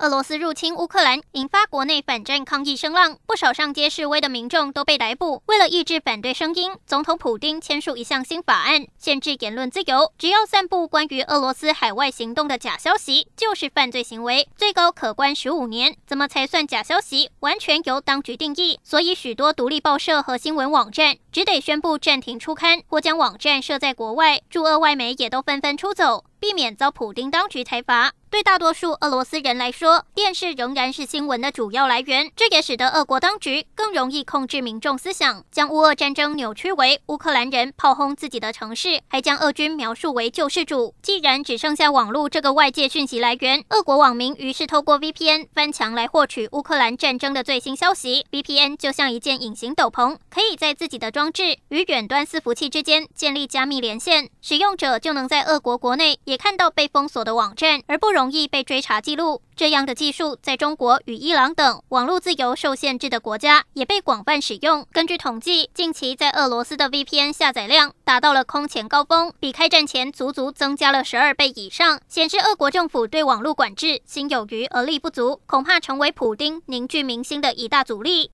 俄罗斯入侵乌克兰，引发国内反战抗议声浪，不少上街示威的民众都被逮捕。为了抑制反对声音，总统普丁签署一项新法案，限制言论自由。只要散布关于俄罗斯海外行动的假消息，就是犯罪行为，最高可关十五年。怎么才算假消息？完全由当局定义。所以，许多独立报社和新闻网站只得宣布暂停出刊，或将网站设在国外。驻俄外媒也都纷纷出走，避免遭普丁当局裁罚。对大多数俄罗斯人来说，电视仍然是新闻的主要来源，这也使得俄国当局更容易控制民众思想，将乌俄战争扭曲为乌克兰人炮轰自己的城市，还将俄军描述为救世主。既然只剩下网络这个外界讯息来源，俄国网民于是透过 VPN 翻墙来获取乌克兰战争的最新消息。VPN 就像一件隐形斗篷，可以在自己的装置与远端伺服器之间建立加密连线，使用者就能在俄国国内也看到被封锁的网站，而不容。易被追查记录，这样的技术在中国与伊朗等网络自由受限制的国家也被广泛使用。根据统计，近期在俄罗斯的 VPN 下载量达到了空前高峰，比开战前足足增加了十二倍以上，显示俄国政府对网络管制心有余而力不足，恐怕成为普丁凝聚民心的一大阻力。